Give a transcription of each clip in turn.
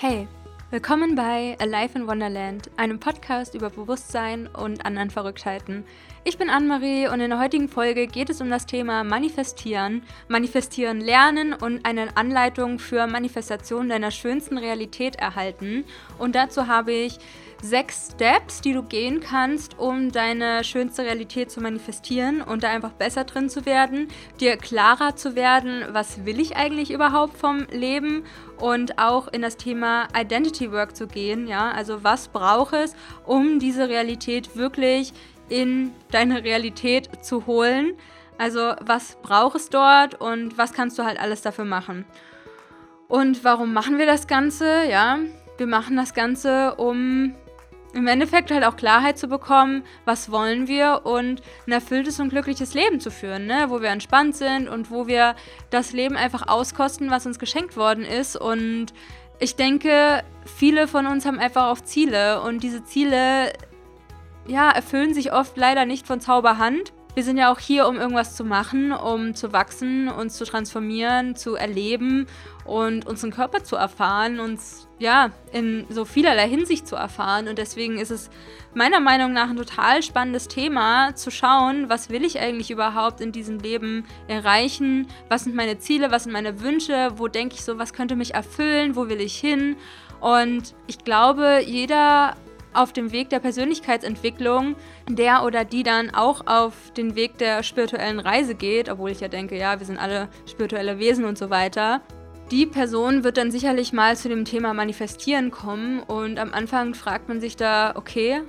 Hey, willkommen bei Alive in Wonderland, einem Podcast über Bewusstsein und anderen Verrücktheiten. Ich bin Anne-Marie und in der heutigen Folge geht es um das Thema Manifestieren, Manifestieren lernen und eine Anleitung für Manifestation deiner schönsten Realität erhalten. Und dazu habe ich sechs Steps, die du gehen kannst, um deine schönste Realität zu manifestieren und da einfach besser drin zu werden, dir klarer zu werden, was will ich eigentlich überhaupt vom Leben und auch in das Thema Identity Work zu gehen, ja, also was braucht es, um diese Realität wirklich in deine Realität zu holen? Also was braucht es dort und was kannst du halt alles dafür machen? Und warum machen wir das Ganze? Ja, wir machen das Ganze, um im Endeffekt halt auch Klarheit zu bekommen, was wollen wir und ein erfülltes und glückliches Leben zu führen, ne? wo wir entspannt sind und wo wir das Leben einfach auskosten, was uns geschenkt worden ist. Und ich denke, viele von uns haben einfach auch Ziele und diese Ziele ja, erfüllen sich oft leider nicht von Zauberhand. Wir sind ja auch hier, um irgendwas zu machen, um zu wachsen, uns zu transformieren, zu erleben und unseren Körper zu erfahren, uns ja in so vielerlei Hinsicht zu erfahren. Und deswegen ist es meiner Meinung nach ein total spannendes Thema, zu schauen, was will ich eigentlich überhaupt in diesem Leben erreichen, was sind meine Ziele, was sind meine Wünsche, wo denke ich so, was könnte mich erfüllen, wo will ich hin. Und ich glaube, jeder auf dem Weg der Persönlichkeitsentwicklung, der oder die dann auch auf den Weg der spirituellen Reise geht, obwohl ich ja denke, ja, wir sind alle spirituelle Wesen und so weiter. Die Person wird dann sicherlich mal zu dem Thema Manifestieren kommen und am Anfang fragt man sich da, okay,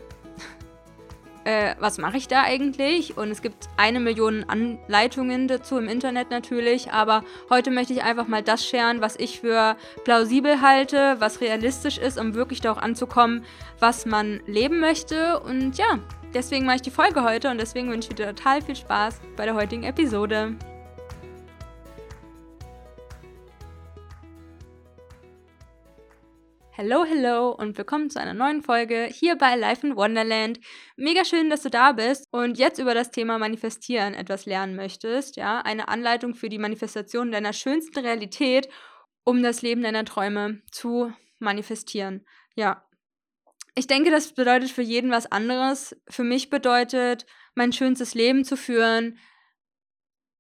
äh, was mache ich da eigentlich? Und es gibt eine Million Anleitungen dazu im Internet natürlich, aber heute möchte ich einfach mal das scheren, was ich für plausibel halte, was realistisch ist, um wirklich darauf anzukommen, was man leben möchte. Und ja, deswegen mache ich die Folge heute und deswegen wünsche ich dir total viel Spaß bei der heutigen Episode. Hello, hello und willkommen zu einer neuen Folge hier bei Life in Wonderland. Mega schön, dass du da bist und jetzt über das Thema Manifestieren etwas lernen möchtest. Ja, eine Anleitung für die Manifestation deiner schönsten Realität, um das Leben deiner Träume zu manifestieren. Ja. Ich denke, das bedeutet für jeden was anderes. Für mich bedeutet, mein schönstes Leben zu führen,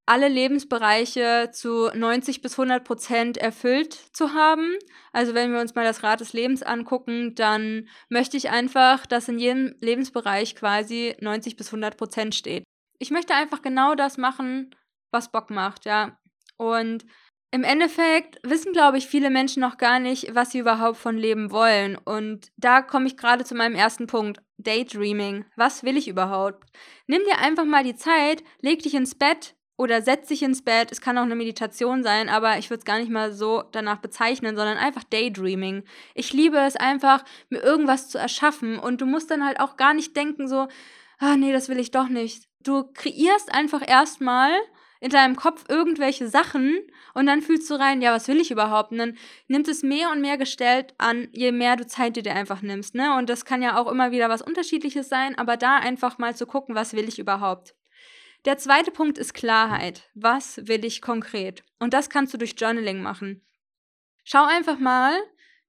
alle Lebensbereiche zu 90 bis 100 Prozent erfüllt zu haben. Also wenn wir uns mal das Rad des Lebens angucken, dann möchte ich einfach, dass in jedem Lebensbereich quasi 90 bis 100 Prozent steht. Ich möchte einfach genau das machen, was Bock macht, ja. Und im Endeffekt wissen, glaube ich, viele Menschen noch gar nicht, was sie überhaupt von Leben wollen. Und da komme ich gerade zu meinem ersten Punkt. Daydreaming. Was will ich überhaupt? Nimm dir einfach mal die Zeit, leg dich ins Bett, oder setz dich ins Bett. Es kann auch eine Meditation sein, aber ich würde es gar nicht mal so danach bezeichnen, sondern einfach Daydreaming. Ich liebe es einfach, mir irgendwas zu erschaffen und du musst dann halt auch gar nicht denken so, ah nee, das will ich doch nicht. Du kreierst einfach erstmal in deinem Kopf irgendwelche Sachen und dann fühlst du rein, ja, was will ich überhaupt? Und dann nimmt es mehr und mehr gestellt an, je mehr du Zeit dir einfach nimmst, ne? Und das kann ja auch immer wieder was Unterschiedliches sein, aber da einfach mal zu gucken, was will ich überhaupt? Der zweite Punkt ist Klarheit. Was will ich konkret? Und das kannst du durch Journaling machen. Schau einfach mal,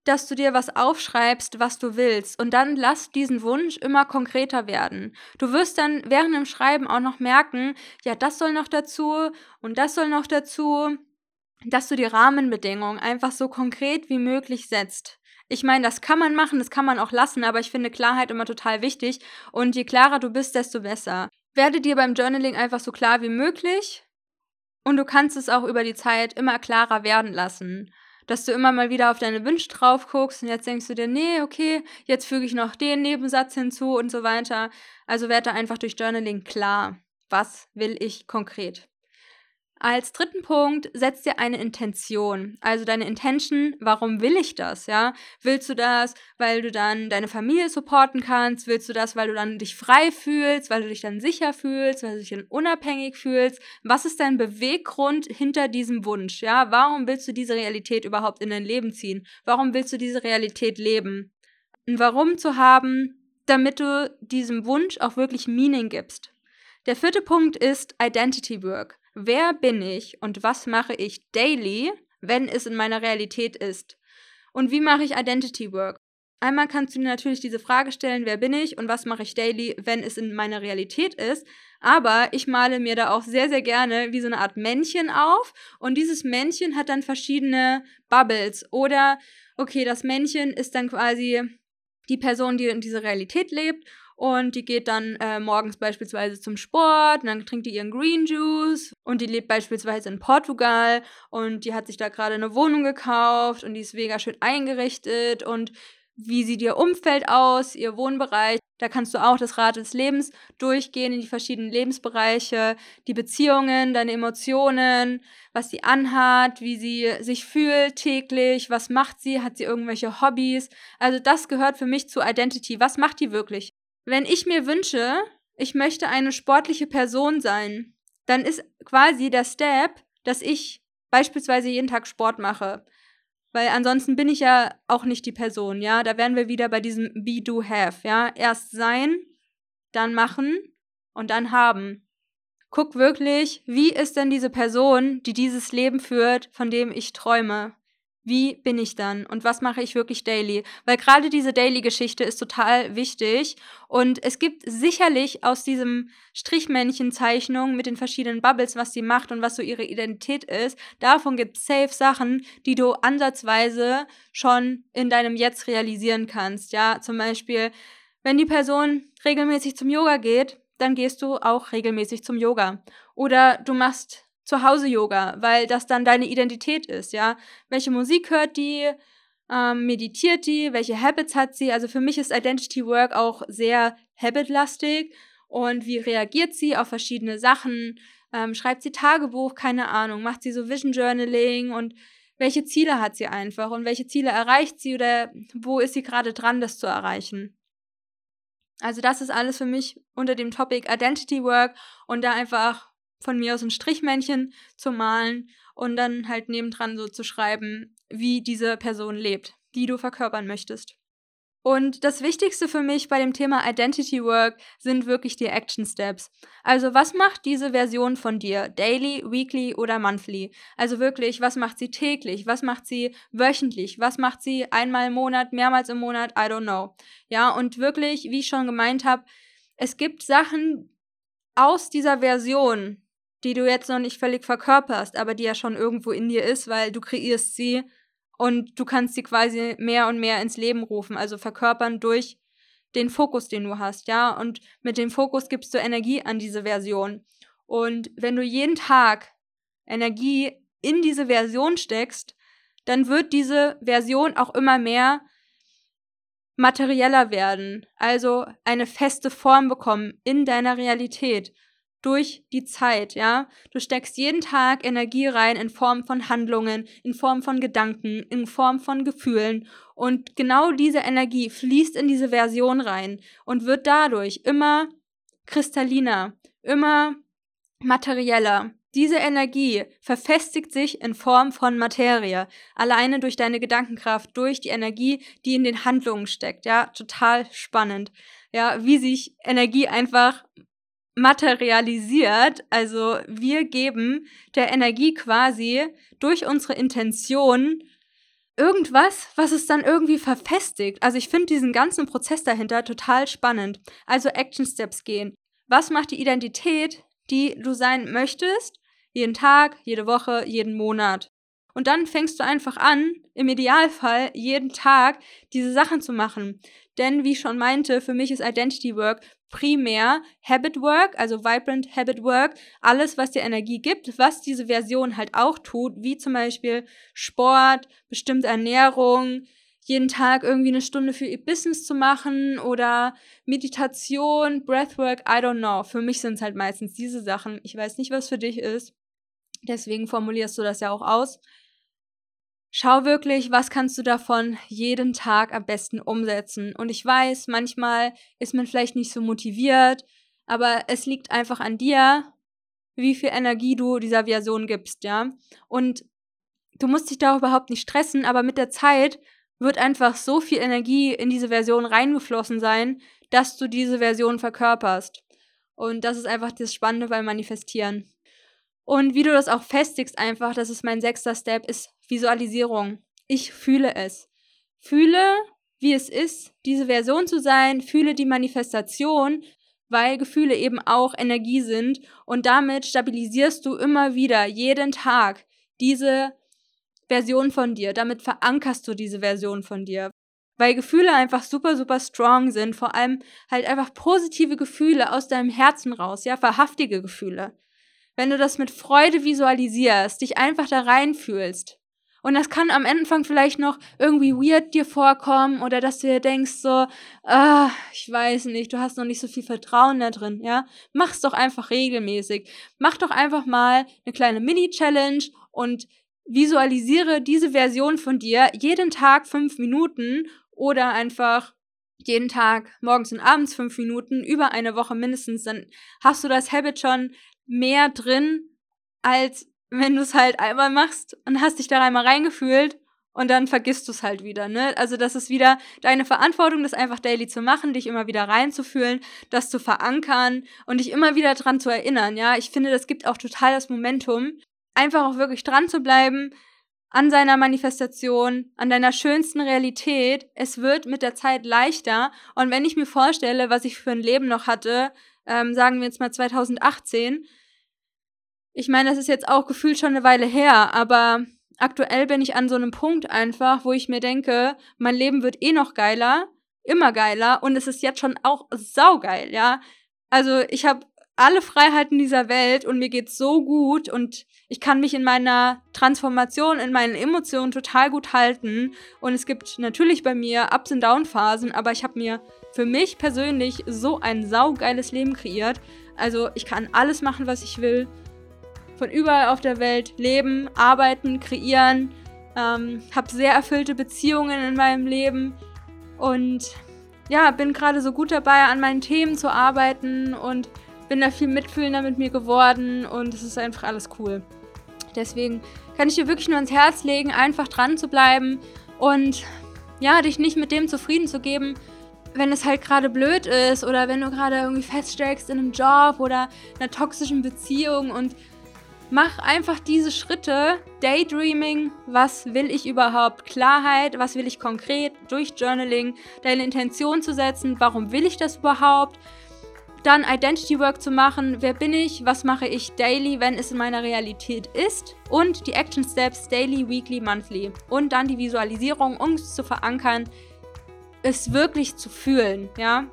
dass du dir was aufschreibst, was du willst. Und dann lass diesen Wunsch immer konkreter werden. Du wirst dann während dem Schreiben auch noch merken, ja, das soll noch dazu und das soll noch dazu, dass du die Rahmenbedingungen einfach so konkret wie möglich setzt. Ich meine, das kann man machen, das kann man auch lassen, aber ich finde Klarheit immer total wichtig. Und je klarer du bist, desto besser. Werde dir beim Journaling einfach so klar wie möglich und du kannst es auch über die Zeit immer klarer werden lassen. Dass du immer mal wieder auf deine Wünsche drauf guckst und jetzt denkst du dir, nee, okay, jetzt füge ich noch den Nebensatz hinzu und so weiter. Also werde einfach durch Journaling klar, was will ich konkret. Als dritten Punkt setz dir eine Intention. Also deine Intention, warum will ich das, ja? Willst du das, weil du dann deine Familie supporten kannst? Willst du das, weil du dann dich frei fühlst, weil du dich dann sicher fühlst, weil du dich dann unabhängig fühlst? Was ist dein Beweggrund hinter diesem Wunsch, ja? Warum willst du diese Realität überhaupt in dein Leben ziehen? Warum willst du diese Realität leben? Ein Warum zu haben, damit du diesem Wunsch auch wirklich Meaning gibst. Der vierte Punkt ist Identity Work. Wer bin ich und was mache ich daily, wenn es in meiner Realität ist? Und wie mache ich Identity Work? Einmal kannst du dir natürlich diese Frage stellen, wer bin ich und was mache ich daily, wenn es in meiner Realität ist. Aber ich male mir da auch sehr, sehr gerne wie so eine Art Männchen auf. Und dieses Männchen hat dann verschiedene Bubbles. Oder, okay, das Männchen ist dann quasi die Person, die in dieser Realität lebt. Und die geht dann äh, morgens beispielsweise zum Sport und dann trinkt die ihren Green Juice und die lebt beispielsweise in Portugal und die hat sich da gerade eine Wohnung gekauft und die ist mega schön eingerichtet und wie sieht ihr Umfeld aus, ihr Wohnbereich. Da kannst du auch das Rad des Lebens durchgehen in die verschiedenen Lebensbereiche, die Beziehungen, deine Emotionen, was sie anhat, wie sie sich fühlt täglich, was macht sie, hat sie irgendwelche Hobbys. Also das gehört für mich zu Identity. Was macht die wirklich? Wenn ich mir wünsche, ich möchte eine sportliche Person sein, dann ist quasi der Step, dass ich beispielsweise jeden Tag Sport mache. Weil ansonsten bin ich ja auch nicht die Person, ja. Da wären wir wieder bei diesem Be, Do, Have, ja. Erst sein, dann machen und dann haben. Guck wirklich, wie ist denn diese Person, die dieses Leben führt, von dem ich träume? Wie bin ich dann und was mache ich wirklich daily? Weil gerade diese Daily-Geschichte ist total wichtig und es gibt sicherlich aus diesem Strichmännchen-Zeichnung mit den verschiedenen Bubbles, was sie macht und was so ihre Identität ist, davon gibt es safe Sachen, die du ansatzweise schon in deinem Jetzt realisieren kannst. Ja, zum Beispiel, wenn die Person regelmäßig zum Yoga geht, dann gehst du auch regelmäßig zum Yoga. Oder du machst Zuhause-Yoga, weil das dann deine Identität ist, ja. Welche Musik hört die? Ähm, meditiert die? Welche Habits hat sie? Also für mich ist Identity Work auch sehr habitlastig. Und wie reagiert sie auf verschiedene Sachen? Ähm, schreibt sie Tagebuch? Keine Ahnung. Macht sie so Vision Journaling? Und welche Ziele hat sie einfach? Und welche Ziele erreicht sie? Oder wo ist sie gerade dran, das zu erreichen? Also das ist alles für mich unter dem Topic Identity Work und da einfach von mir aus ein Strichmännchen zu malen und dann halt nebendran so zu schreiben, wie diese Person lebt, die du verkörpern möchtest. Und das Wichtigste für mich bei dem Thema Identity Work sind wirklich die Action Steps. Also was macht diese Version von dir? Daily, weekly oder monthly? Also wirklich, was macht sie täglich? Was macht sie wöchentlich? Was macht sie einmal im Monat, mehrmals im Monat? I don't know. Ja, und wirklich, wie ich schon gemeint habe, es gibt Sachen aus dieser Version, die du jetzt noch nicht völlig verkörperst, aber die ja schon irgendwo in dir ist, weil du kreierst sie und du kannst sie quasi mehr und mehr ins Leben rufen, also verkörpern durch den Fokus, den du hast, ja, und mit dem Fokus gibst du Energie an diese Version. Und wenn du jeden Tag Energie in diese Version steckst, dann wird diese Version auch immer mehr materieller werden, also eine feste Form bekommen in deiner Realität durch die Zeit, ja. Du steckst jeden Tag Energie rein in Form von Handlungen, in Form von Gedanken, in Form von Gefühlen und genau diese Energie fließt in diese Version rein und wird dadurch immer kristalliner, immer materieller. Diese Energie verfestigt sich in Form von Materie, alleine durch deine Gedankenkraft, durch die Energie, die in den Handlungen steckt. Ja, total spannend. Ja, wie sich Energie einfach materialisiert. Also wir geben der Energie quasi durch unsere Intention irgendwas, was es dann irgendwie verfestigt. Also ich finde diesen ganzen Prozess dahinter total spannend. Also Action Steps gehen. Was macht die Identität, die du sein möchtest? Jeden Tag, jede Woche, jeden Monat. Und dann fängst du einfach an, im Idealfall jeden Tag diese Sachen zu machen. Denn wie ich schon meinte, für mich ist Identity Work primär Habit Work, also Vibrant Habit Work, alles, was dir Energie gibt, was diese Version halt auch tut, wie zum Beispiel Sport, bestimmte Ernährung, jeden Tag irgendwie eine Stunde für ihr Business zu machen oder Meditation, Breathwork, I don't know. Für mich sind es halt meistens diese Sachen. Ich weiß nicht, was für dich ist. Deswegen formulierst du das ja auch aus. Schau wirklich, was kannst du davon jeden Tag am besten umsetzen. Und ich weiß, manchmal ist man vielleicht nicht so motiviert, aber es liegt einfach an dir, wie viel Energie du dieser Version gibst, ja. Und du musst dich da überhaupt nicht stressen, aber mit der Zeit wird einfach so viel Energie in diese Version reingeflossen sein, dass du diese Version verkörperst. Und das ist einfach das Spannende beim Manifestieren. Und wie du das auch festigst einfach, das ist mein sechster Step, ist Visualisierung. Ich fühle es. Fühle, wie es ist, diese Version zu sein, fühle die Manifestation, weil Gefühle eben auch Energie sind und damit stabilisierst du immer wieder jeden Tag diese Version von dir. Damit verankerst du diese Version von dir. Weil Gefühle einfach super, super strong sind. Vor allem halt einfach positive Gefühle aus deinem Herzen raus, ja, verhaftige Gefühle. Wenn du das mit Freude visualisierst, dich einfach da reinfühlst, und das kann am Anfang vielleicht noch irgendwie weird dir vorkommen oder dass du dir denkst so, ah, ich weiß nicht, du hast noch nicht so viel Vertrauen da drin, ja? Mach's doch einfach regelmäßig. Mach doch einfach mal eine kleine Mini-Challenge und visualisiere diese Version von dir jeden Tag fünf Minuten oder einfach jeden Tag morgens und abends fünf Minuten über eine Woche mindestens, dann hast du das Habit schon mehr drin als wenn du es halt einmal machst und hast dich da einmal reingefühlt und dann vergisst du es halt wieder, ne? Also das ist wieder deine Verantwortung, das einfach daily zu machen, dich immer wieder reinzufühlen, das zu verankern und dich immer wieder dran zu erinnern, ja? Ich finde, das gibt auch total das Momentum, einfach auch wirklich dran zu bleiben an seiner Manifestation, an deiner schönsten Realität. Es wird mit der Zeit leichter und wenn ich mir vorstelle, was ich für ein Leben noch hatte, ähm, sagen wir jetzt mal 2018, ich meine, das ist jetzt auch gefühlt schon eine Weile her, aber aktuell bin ich an so einem Punkt einfach, wo ich mir denke, mein Leben wird eh noch geiler, immer geiler und es ist jetzt schon auch saugeil, ja. Also ich habe alle Freiheiten dieser Welt und mir geht's so gut und ich kann mich in meiner Transformation, in meinen Emotionen total gut halten und es gibt natürlich bei mir Ups und Down Phasen, aber ich habe mir für mich persönlich so ein saugeiles Leben kreiert. Also ich kann alles machen, was ich will von überall auf der Welt leben, arbeiten, kreieren. Ähm, habe sehr erfüllte Beziehungen in meinem Leben und ja, bin gerade so gut dabei, an meinen Themen zu arbeiten und bin da viel mitfühlender mit mir geworden und es ist einfach alles cool. Deswegen kann ich dir wirklich nur ans Herz legen, einfach dran zu bleiben und ja, dich nicht mit dem zufrieden zu geben, wenn es halt gerade blöd ist oder wenn du gerade irgendwie feststeckst in einem Job oder einer toxischen Beziehung und Mach einfach diese Schritte. Daydreaming, was will ich überhaupt? Klarheit, was will ich konkret durch Journaling? Deine Intention zu setzen, warum will ich das überhaupt? Dann Identity Work zu machen, wer bin ich, was mache ich daily, wenn es in meiner Realität ist und die Action Steps daily, weekly, monthly und dann die Visualisierung, um es zu verankern, es wirklich zu fühlen, ja?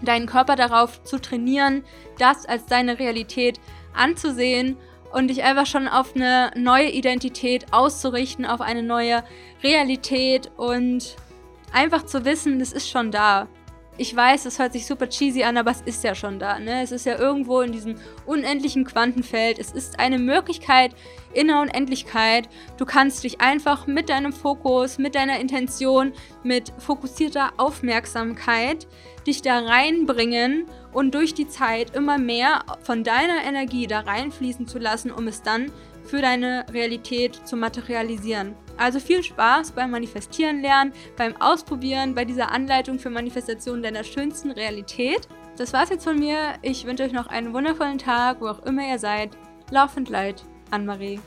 Deinen Körper darauf zu trainieren, das als deine Realität anzusehen und dich einfach schon auf eine neue Identität auszurichten, auf eine neue Realität und einfach zu wissen, das ist schon da. Ich weiß, es hört sich super cheesy an, aber es ist ja schon da. Ne? Es ist ja irgendwo in diesem unendlichen Quantenfeld. Es ist eine Möglichkeit in der Unendlichkeit. Du kannst dich einfach mit deinem Fokus, mit deiner Intention, mit fokussierter Aufmerksamkeit dich da reinbringen und durch die Zeit immer mehr von deiner Energie da reinfließen zu lassen, um es dann für deine Realität zu materialisieren. Also viel Spaß beim Manifestieren lernen, beim Ausprobieren, bei dieser Anleitung für Manifestation deiner schönsten Realität. Das war's jetzt von mir. Ich wünsche euch noch einen wundervollen Tag, wo auch immer ihr seid. Laufend Leid, Anne-Marie.